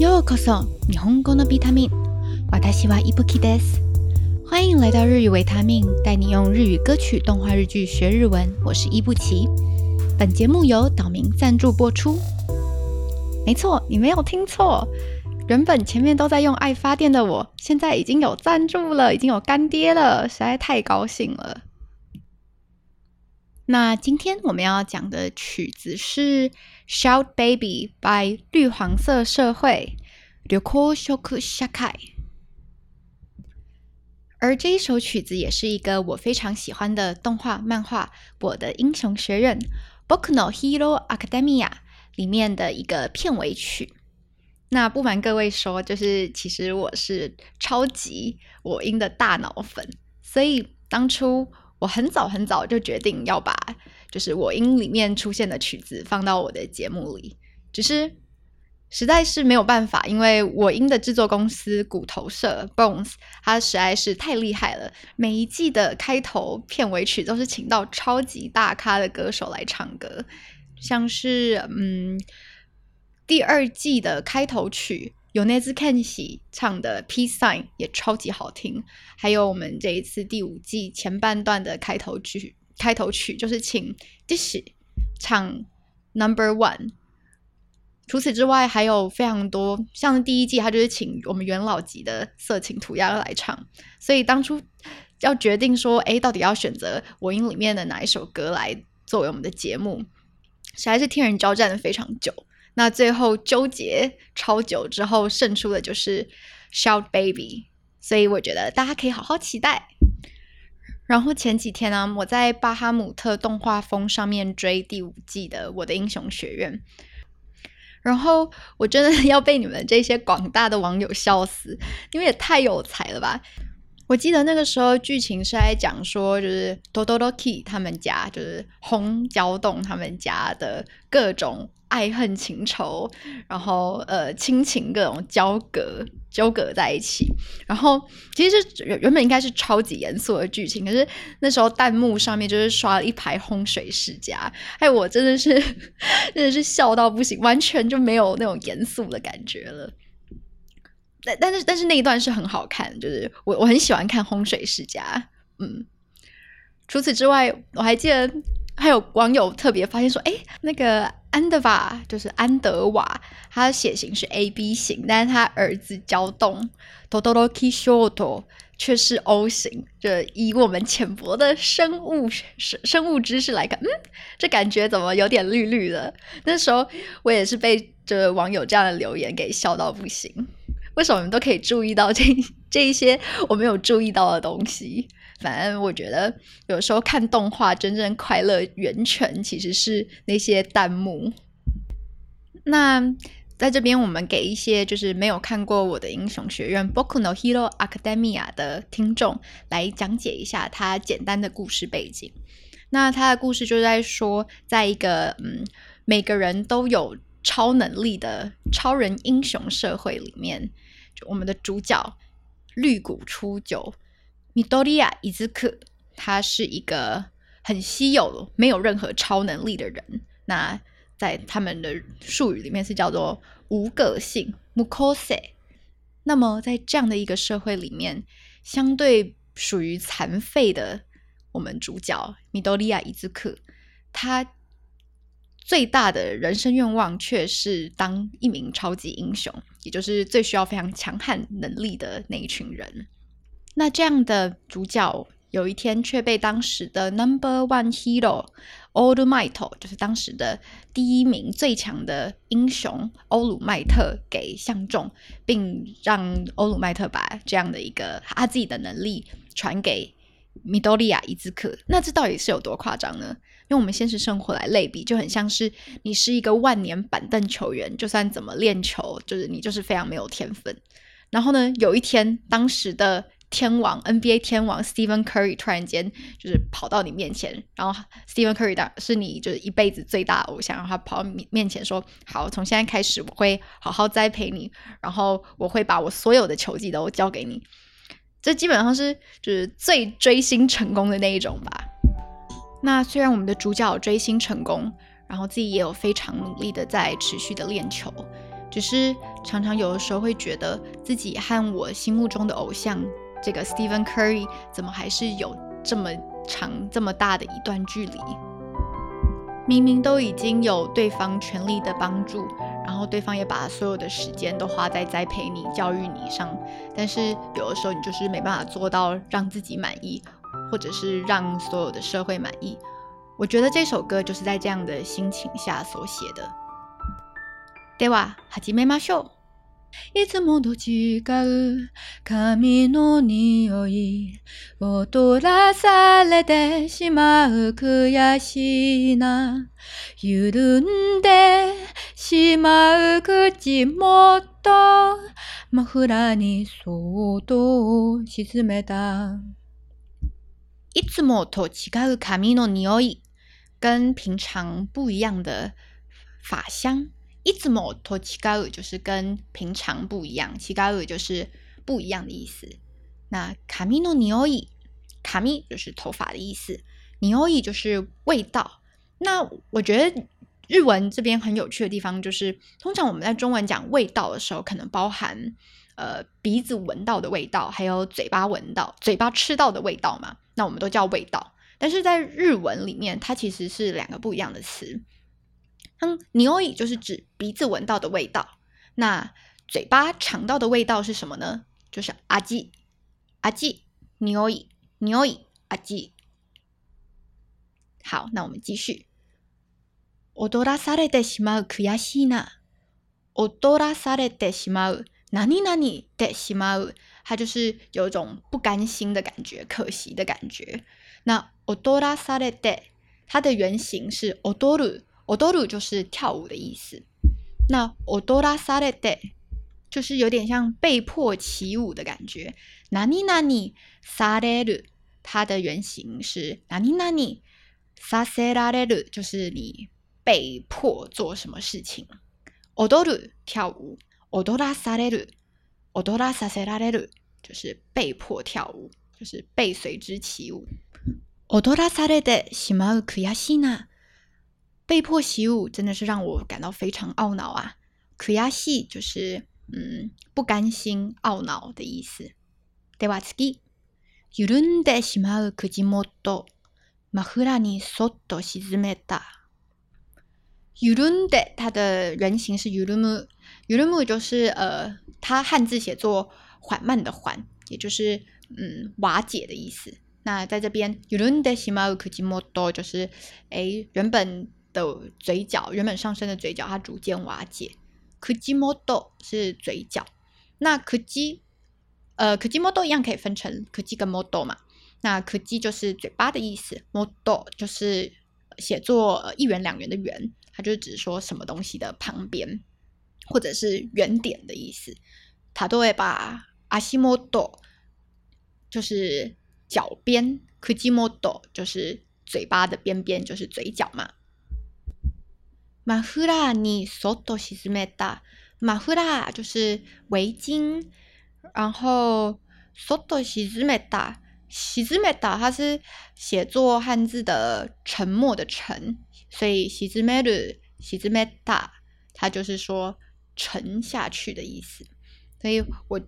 ようこそ日本語のビタミン。私は伊吹です。欢迎来到日语维他命，带你用日语歌曲、动画、日剧学日文。我是伊布奇。本节目由岛民赞助播出。没错，你没有听错。原本前面都在用爱发电的我，现在已经有赞助了，已经有干爹了，实在太高兴了。那今天我们要讲的曲子是《 Shout Baby》by 绿黄色社会。而这一首曲子也是一个我非常喜欢的动画漫画《我的英雄学院》（Boku no Hero Academia） 里面的一个片尾曲。那不瞒各位说，就是其实我是超级我音的大脑粉，所以当初。我很早很早就决定要把就是我音里面出现的曲子放到我的节目里，只是实在是没有办法，因为我音的制作公司骨头社 Bones，它实在是太厉害了，每一季的开头片尾曲都是请到超级大咖的歌手来唱歌，像是嗯第二季的开头曲。有那只 Kenshi 唱的《Peace Sign》也超级好听，还有我们这一次第五季前半段的开头曲，开头曲就是请 Dish 唱 Number One。除此之外，还有非常多，像第一季他就是请我们元老级的色情涂鸦来唱，所以当初要决定说，哎，到底要选择我音里面的哪一首歌来作为我们的节目，实在是天人交战的非常久。那最后纠结超久之后胜出的就是《Shout Baby》，所以我觉得大家可以好好期待。然后前几天呢，我在巴哈姆特动画风上面追第五季的《我的英雄学院》，然后我真的要被你们这些广大的网友笑死，因为也太有才了吧！我记得那个时候剧情是在讲说，就是多多多 Key 他们家，就是红胶洞他们家的各种。爱恨情仇，然后呃亲情各种交割纠葛在一起，然后其实原原本应该是超级严肃的剧情，可是那时候弹幕上面就是刷了一排洪水世家，哎，我真的是 真的是笑到不行，完全就没有那种严肃的感觉了。但但是但是那一段是很好看，就是我我很喜欢看洪水世家，嗯。除此之外，我还记得。还有网友特别发现说：“哎，那个安德瓦就是安德瓦，他的血型是 A B 型，但是他儿子交动 Todoroki Shoto 却是 O 型。就以我们浅薄的生物生生物知识来看，嗯，这感觉怎么有点绿绿的？那时候我也是被这网友这样的留言给笑到不行。为什么你们都可以注意到这这一些我没有注意到的东西？”反正我觉得有时候看动画真正快乐源泉其实是那些弹幕。那在这边我们给一些就是没有看过我的英雄学院 Boku no Hero Academia 的听众来讲解一下它简单的故事背景。那它的故事就在说，在一个嗯每个人都有超能力的超人英雄社会里面，就我们的主角绿谷初九。米多利亚伊兹克，他是一个很稀有、没有任何超能力的人。那在他们的术语里面是叫做无个性 （mukose）。那么在这样的一个社会里面，相对属于残废的我们主角米多利亚伊兹克，他最大的人生愿望却是当一名超级英雄，也就是最需要非常强悍能力的那一群人。那这样的主角有一天却被当时的 Number One Hero All Might，就是当时的第一名最强的英雄欧鲁麦特给相中，并让欧鲁麦特把这样的一个他自己的能力传给米多利亚伊兹克。那这到底是有多夸张呢？用我们现实生活来类比，就很像是你是一个万年板凳球员，就算怎么练球，就是你就是非常没有天分。然后呢，有一天当时的天王 NBA 天王 Stephen Curry 突然间就是跑到你面前，然后 Stephen Curry 的是你就是一辈子最大的偶像，然后他跑到面面前说：“好，从现在开始我会好好栽培你，然后我会把我所有的球技都交给你。”这基本上是就是最追星成功的那一种吧。那虽然我们的主角追星成功，然后自己也有非常努力的在持续的练球，只是常常有的时候会觉得自己和我心目中的偶像这个 Stephen Curry 怎么还是有这么长、这么大的一段距离？明明都已经有对方全力的帮助，然后对方也把所有的时间都花在栽培你、教育你上，但是有的时候你就是没办法做到让自己满意，或者是让所有的社会满意。我觉得这首歌就是在这样的心情下所写的。では始めましょう。 いつもと違う。髪の匂い踊らされてしまう悔しいな緩んでしまう口元。マフラーにそっと沈めた。いつもと違う髪の匂い。跟平常不一样的发香。いつもと違う就是跟平常不一样，違う就是不一样的意思。那髪の匂い，髪就是头发的意思，匂い就是味道。那我觉得日文这边很有趣的地方就是，通常我们在中文讲味道的时候，可能包含呃鼻子闻到的味道，还有嘴巴闻到、嘴巴吃到的味道嘛。那我们都叫味道，但是在日文里面，它其实是两个不一样的词。 嗯，尼欧伊就是指鼻子闻到的味道，那嘴巴尝到的味道是什么呢？就是阿基，阿基，尼欧伊，尼欧伊，阿基。好，那我们继续。踊らされてしまう悔しいな。踊らされてしまう。何々でしまう。它就是有一种不甘心的感觉，可惜的感觉。那踊らされて，它的原型是踊る。 踊る就是跳舞的意思，那踊らされて就是有点像被迫起舞的感觉。何々される，它的原型是何々させられる，就是你被迫做什么事情。踊る跳舞，踊らされる，踊らさせられる就是被迫跳舞，就是被随之起舞。踊らされてしまう悔しいな。 被迫习武真的是让我感到非常懊恼啊！苦亚西就是嗯不甘心、懊恼的意思。では次、緩んでしまう口元、マフラにそっと沈めた。緩んで它的原型是緩む，緩む就是呃，它汉字写作缓慢的缓，也就是嗯瓦解的意思。那在这边緩んでしまう口元就是诶原本。 的嘴角原本上升的嘴角，它逐渐瓦解。可基莫豆是嘴角，那可基呃可基莫豆一样可以分成可基跟莫豆嘛。那可基就是嘴巴的意思，莫豆就是写作一元两元的元，它就是指说什么东西的旁边或者是圆点的意思。它都会把阿西莫豆就是脚边，可基莫豆就是嘴巴的边边，就是嘴角嘛。马フラにそっと沈めた。马フラ就是围巾，然后そっと沈めた。沈めた它是写作汉字的沉默的沉，所以沈める、沈めた，它就是说沉下去的意思。所以我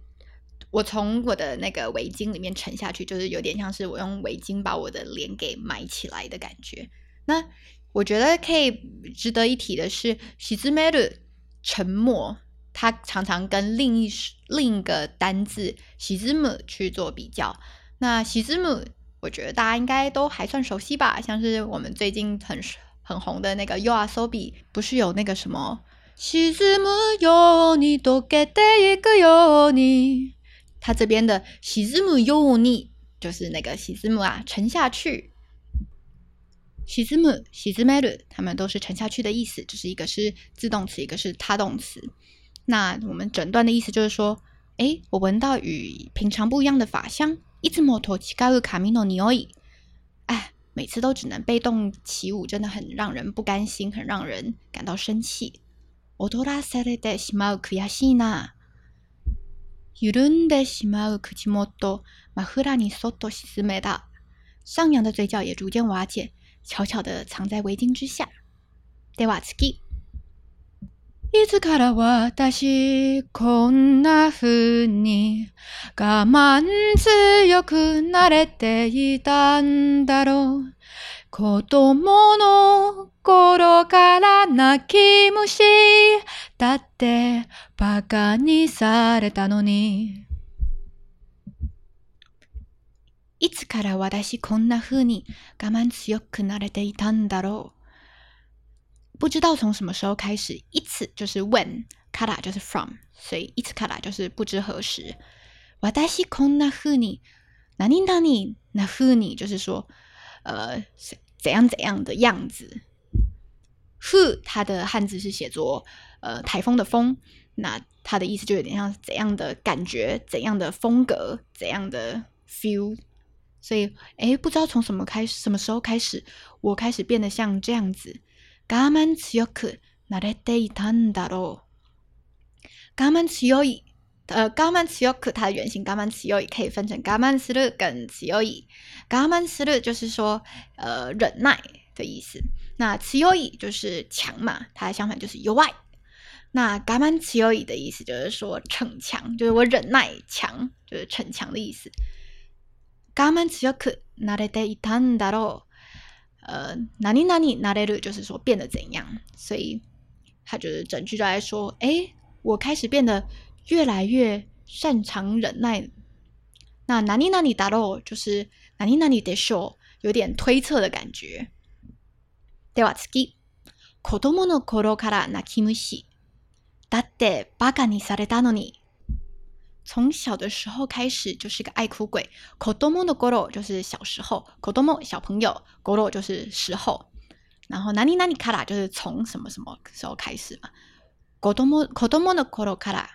我从我的那个围巾里面沉下去，就是有点像是我用围巾把我的脸给埋起来的感觉。那 我觉得可以值得一提的是，喜之梅的沉默，它常常跟另一另一个单字喜之母去做比较。那喜之母，我觉得大家应该都还算熟悉吧？像是我们最近很很红的那个 You Are So Be，不是有那个什么喜之母有你多给的一个有你，它这边的喜之母有你，就是那个喜之母啊，沉下去。喜之母、喜之梅鲁，它们都是沉下去的意思，只是一个是自动词，一个是他动词。那我们整段的意思就是说，哎，我闻到与平常不一样的法香。いつもと違う髪の匂い。哎，每次都只能被动起舞，真的很让人不甘心，很让人感到生气。踊らされてしまう悔しいな。緩んでしまう口元、マフラにそっと沈めた。上扬的嘴角也逐渐瓦解。 悄悄的藏在围巾之下。では次。いつから私こんな風に我慢強くなれていたんだろう。子供の頃から泣き虫だってバカにされたのに。いつから私こんな風に我慢強くなれていたんだろう。不知道从什么时候开始，一次就是 when，卡拉就是 from，所以一次卡拉就是不知何时。私こんなふうに、何々なふうに就是说，呃，怎样怎样的样子。ふ它的汉字是写作呃台风的风，那它的意思就有点像怎样的感觉、怎样的风格、怎样的 feel。 所以，哎，不知道从什么开始，什么时候开始，我开始变得像这样子。我慢強くなれていたんだろう。我慢強い，呃，我慢強く它的原型我慢強い可以分成我慢する跟強い。我慢する就是说，呃，忍耐的意思。那強い就是强嘛，它的相反就是弱い。那我慢強い的意思就是说逞强，就是我忍耐强，就是逞强的意思。 我慢強くなれていたんだろう。呃，哪里哪里哪里就是说变得怎样，所以他就是整句就在说，哎，我开始变得越来越擅长忍耐。那哪里哪里达到就是哪里哪里得说，有点推测的感觉。では次、子供の頃から泣き虫。だってバカにされたのに。从小的时候开始就是个爱哭鬼。kodomo no goro 就是小时候，kodomo 小朋友，goro 就是时候。然后 nani nani kara 就是从什么什么时候开始嘛。kodomo kodomo no goro kara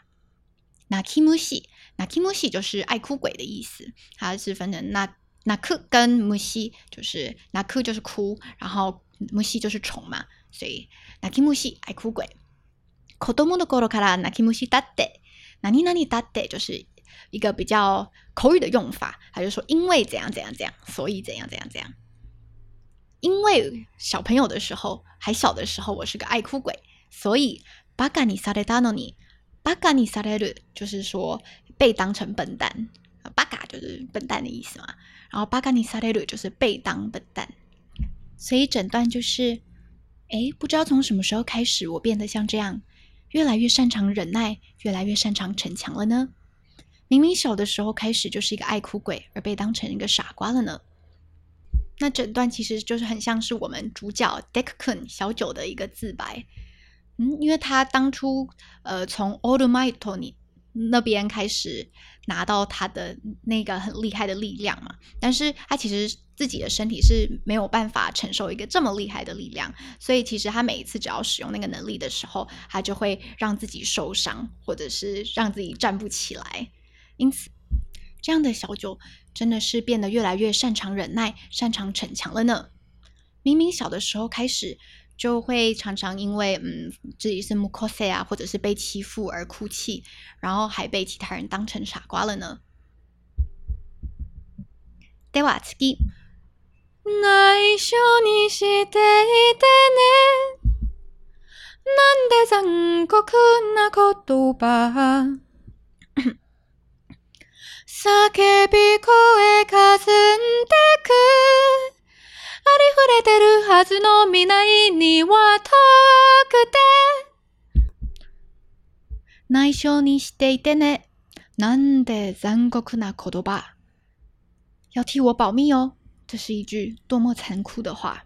nakimushi nakimushi 就是爱哭鬼的意思。它是分成 na naku 跟 mushi，就是 naku 就是哭，然后 mushi 就是虫嘛，所以 nakimushi 爱哭鬼。kodomo no goro kara nakimushi datte。那里打的就是一个比较口语的用法，他就说因为怎样怎样怎样，所以怎样怎样怎样。因为小朋友的时候还小的时候，我是个爱哭鬼，所以巴嘎尼萨雷达诺尼，巴嘎尼萨雷鲁就是说被当成笨蛋，巴嘎就是笨蛋的意思嘛。然后巴嘎尼萨雷鲁就是被当笨蛋，所以整段就是，哎，不知道从什么时候开始，我变得像这样。越来越擅长忍耐，越来越擅长逞强了呢？明明小的时候开始就是一个爱哭鬼，而被当成一个傻瓜了呢？那整段其实就是很像是我们主角 Deckun 小九的一个自白。嗯，因为他当初呃从 Old My Tony 那边开始拿到他的那个很厉害的力量嘛，但是他其实。自己的身体是没有办法承受一个这么厉害的力量，所以其实他每一次只要使用那个能力的时候，他就会让自己受伤，或者是让自己站不起来。因此，这样的小九真的是变得越来越擅长忍耐、擅长逞强了呢。明明小的时候开始就会常常因为嗯自己是木克塞啊，或者是被欺负而哭泣，然后还被其他人当成傻瓜了呢。では次。内緒にしていてね。なんで残酷な言葉。叫び声かすんでく。ありふれてるはずの未来には遠くて。内緒にしていてね。なんで残酷な言葉。要替我保密哦。这是一句多么残酷的话！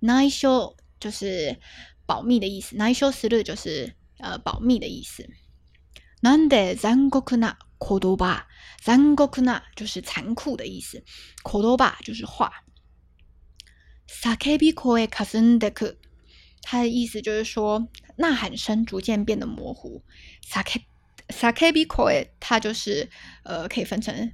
内緒就是保密的意思，内緒する就是呃保密的意思。なんで残酷な言葉？残酷な就是残酷的意思，言葉就是话。叫び声かすんでく，它的意思就是说呐喊声逐渐变得模糊。叫叫び声，它就是呃可以分成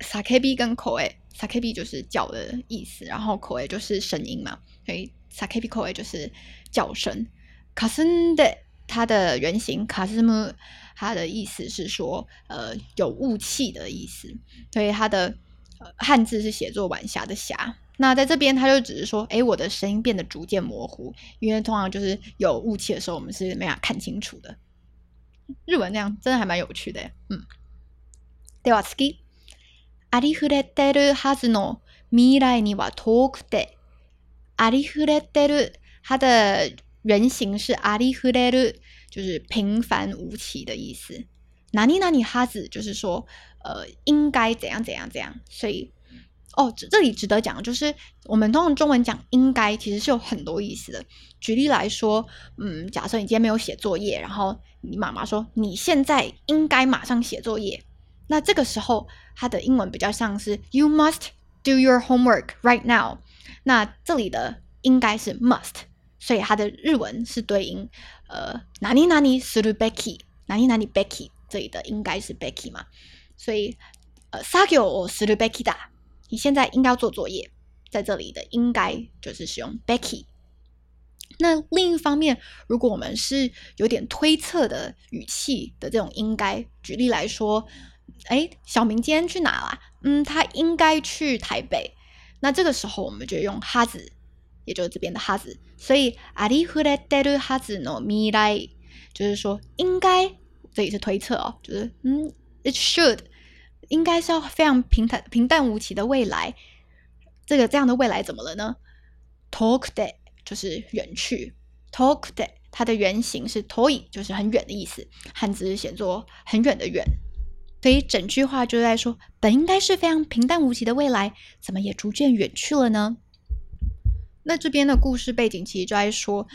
叫び跟声。 S a k b 就是叫的意思，然后口 e 就是声音嘛，所以 s a k b 口 e 就是叫声。卡森的它的原型卡斯姆，它的意思是说呃有雾气的意思，所以它的汉字是写作晚霞的霞，那在这边，他就只是说，哎，我的声音变得逐渐模糊，因为通常就是有雾气的时候，我们是没法看清楚的。日文那样真的还蛮有趣的，嗯。では次、ありふれてるはずの未来には遠くて、ありふれてる它的原型是ありふれる，就是平凡无奇的意思。哪里哪里哈子就是说，呃，应该怎样怎样怎样。所以，哦，这这里值得讲，就是我们通常中文讲应该，其实是有很多意思的。举例来说，嗯，假设你今天没有写作业，然后你妈妈说你现在应该马上写作业，那这个时候 它的英文比较像是 You must do your homework right now。那这里的应该是 must，所以它的日文是对应呃哪里哪里するべき，哪里哪里 Becky。这里的应该是 Becky 嘛，所以呃，sagyo o s u Becky だ，你现在应该要做作业，在这里的应该就是使用 Becky。那另一方面，如果我们是有点推测的语气的这种应该，举例来说， 哎，小明今天去哪了？嗯，他应该去台北。那这个时候我们就用哈子，也就是这边的哈子。所以ありふれてるはずの未来，就是说应该。这里是推测哦，就是嗯，it should 应该是要非常平坦、平淡无奇的未来。这个这样的未来怎么了呢？Talk day 就是远去，Talk day 它的原型是 toy，就是很远的意思，汉字写作很远的远。 所以整句话就在说，本应该是非常平淡无奇的未来，怎么也逐渐远去了呢？那这边的故事背景其实就在说，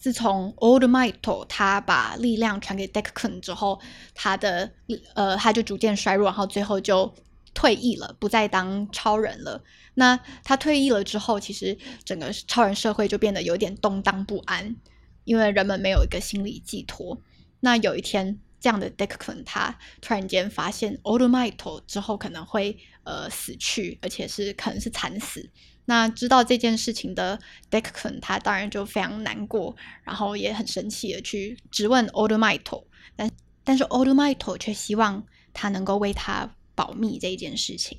自从 Old Might 他把力量传给 Deckon 之后，他的呃他就逐渐衰弱，然后最后就退役了，不再当超人了。那他退役了之后，其实整个超人社会就变得有点动荡不安，因为人们没有一个心理寄托。那有一天，这样的 Deckon 他突然间发现 Old Might 之后可能会呃死去，而且是可能是惨死。那知道这件事情的 Deckon，他当然就非常难过，然后也很生气的去质问 Old m i t o 但但是 Old m i t o 却希望他能够为他保密这一件事情。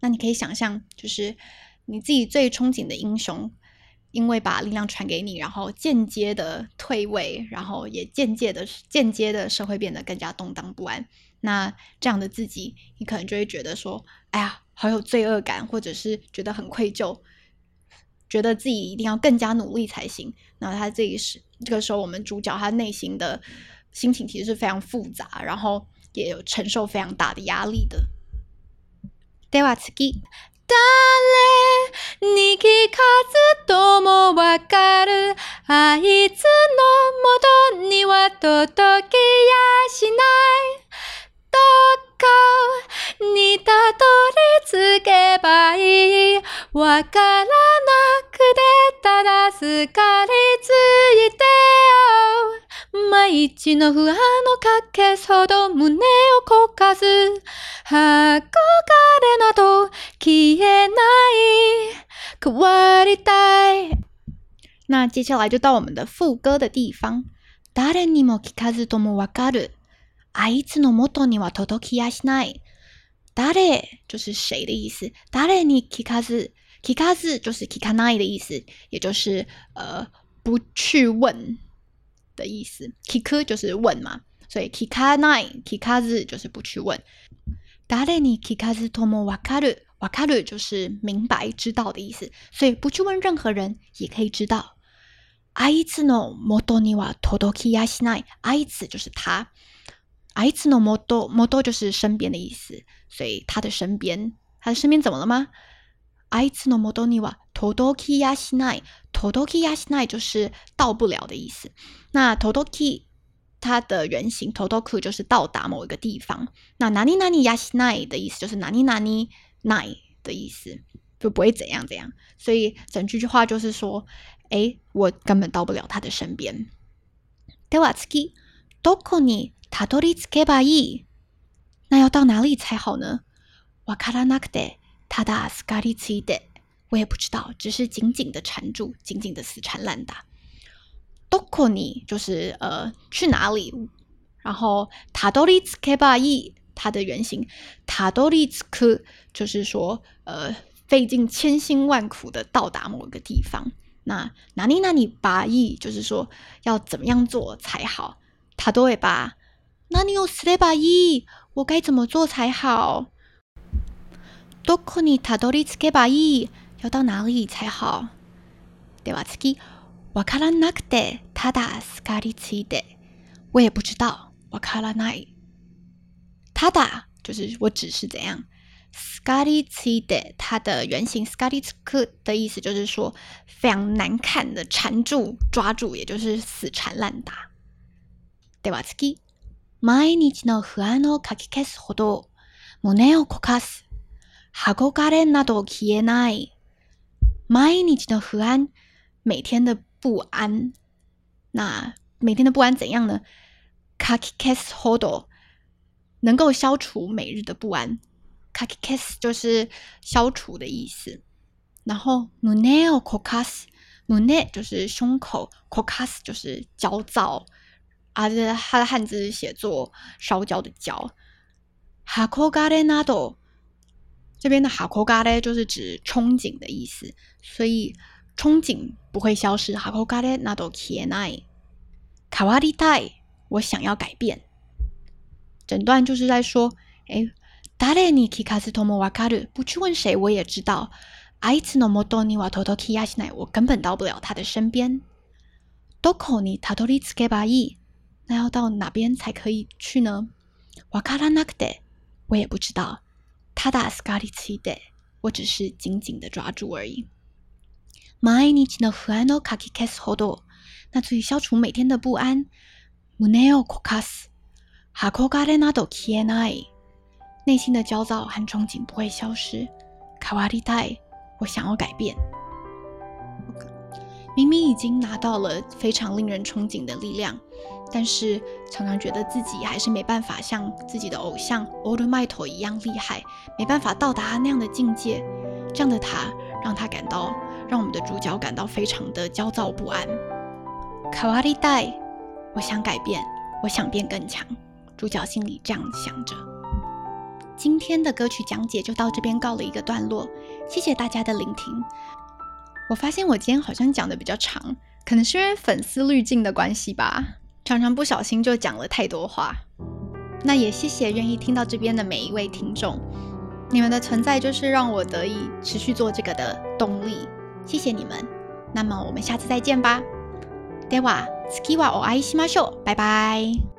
那你可以想象，就是你自己最憧憬的英雄，因为把力量传给你，然后间接的退位，然后也间接的间接的社会变得更加动荡不安。那这样的自己，你可能就会觉得说，哎呀。好有罪恶感，或者是觉得很愧疚，觉得自己一定要更加努力才行。那他这一时这个时候，我们主角他内心的心情其实是非常复杂，然后也有承受非常大的压力的。では次、に聞かずともわかる。あいつの元には届きやしない。どこにたどり着けばいい。わからなくてただすかりついてよ。毎日の不安のかけほど胸をこかず憧れなど消えない変わりたい那接下来就到我们的副歌的地方。誰にも聞かずともわかる。あいつの元には届きやしない。誰？就是谁的意思？誰に聞かず、聞かず就是聞かない的意思，也就是呃不去问的意思。聞く就是问嘛，所以聞かない、聞かず就是不去问。誰に聞かずともわかる、わかる就是明白、知道的意思，所以不去问任何人也可以知道。あいつの元には届きやしない。あいつ就是他。I know moto moto 就是身边的意思，所以他的身边，他的身边怎么了吗 ？I know moto ni wa todoki yashinai todoki yashinai 就是到不了的意思。那 todoki 它的原型 todoku 就是到达某一个地方。那 nani nani yashinai 的意思就是 nani nani nai 的意思，就不会怎样怎样。所以整句句话就是说，哎，我根本到不了他的身边。では次、どこにたどり着けばいい。那要到哪里才好呢？わからなくて、 ただすがりついて。我也不知道，只是紧紧的缠住，紧紧的死缠烂打。どこに就是呃去哪里？然后たどり着けばいい，它的原型たどり着く就是说呃 费尽千辛万苦的到达某个地方。那哪里哪里把意，就是说要怎么样做才好，他都会把哪里有斯雷把意，我该怎么做才好？ どこにたどり着けばいい？要到哪里才好？では次、わからなくてただすかりついて。我也不知道，わからない。ただ就是我只是怎样。s c a r i t i d 它的原型 s c a r i t i 的意思就是说非常难看的缠住、抓住，也就是死缠烂打。では次、毎日の不安をかき消すほど胸をこかす、 憧れなど消えない。毎日の不安，每天的不安。那每天的不安怎样呢？かき消すほど，能够消除每日的不安。kakikes 就是消除的意思，然后 muneo kokas，mune 就是胸口，kokas 就是焦躁，啊，这它的汉字写作烧焦的焦。hakogare nado 这边的 hakogare 就是指憧憬的意思，所以憧憬不会消失。hakogare nado kienai kawaritai，我想要改变。整段就是在说，哎。誰に聞かずともわかる。不去问谁，我也知道。あいつの元には届きやしない。我根本到不了他的身边。どこにたどり着けばいい？那要到哪边才可以去呢？わからなくて，我也不知道。 ただすがりついて，我只是紧紧的抓住而已。毎日の不安をかき消すほど，那足以消除每天的不安。胸をこかす。憧れなど消えない。内心的焦躁和憧憬不会消失。卡瓦利代，我想要改变。明明已经拿到了非常令人憧憬的力量， 但是常常觉得自己还是没办法像自己的偶像欧鲁麦托一样厉害，没办法到达那样的境界。这样的他，让他感到，让我们的主角感到非常的焦躁不安。卡瓦利代，我想改变，我想变更强。主角心里这样想着。今天的歌曲讲解就到这边告了一个段落，谢谢大家的聆听。我发现我今天好像讲的比较长，可能是因为粉丝滤镜的关系吧，常常不小心就讲了太多话。那也谢谢愿意听到这边的每一位听众，你们的存在就是让我得以持续做这个的动力，谢谢你们。那么我们下次再见吧。では次はお会いしましょう。拜拜。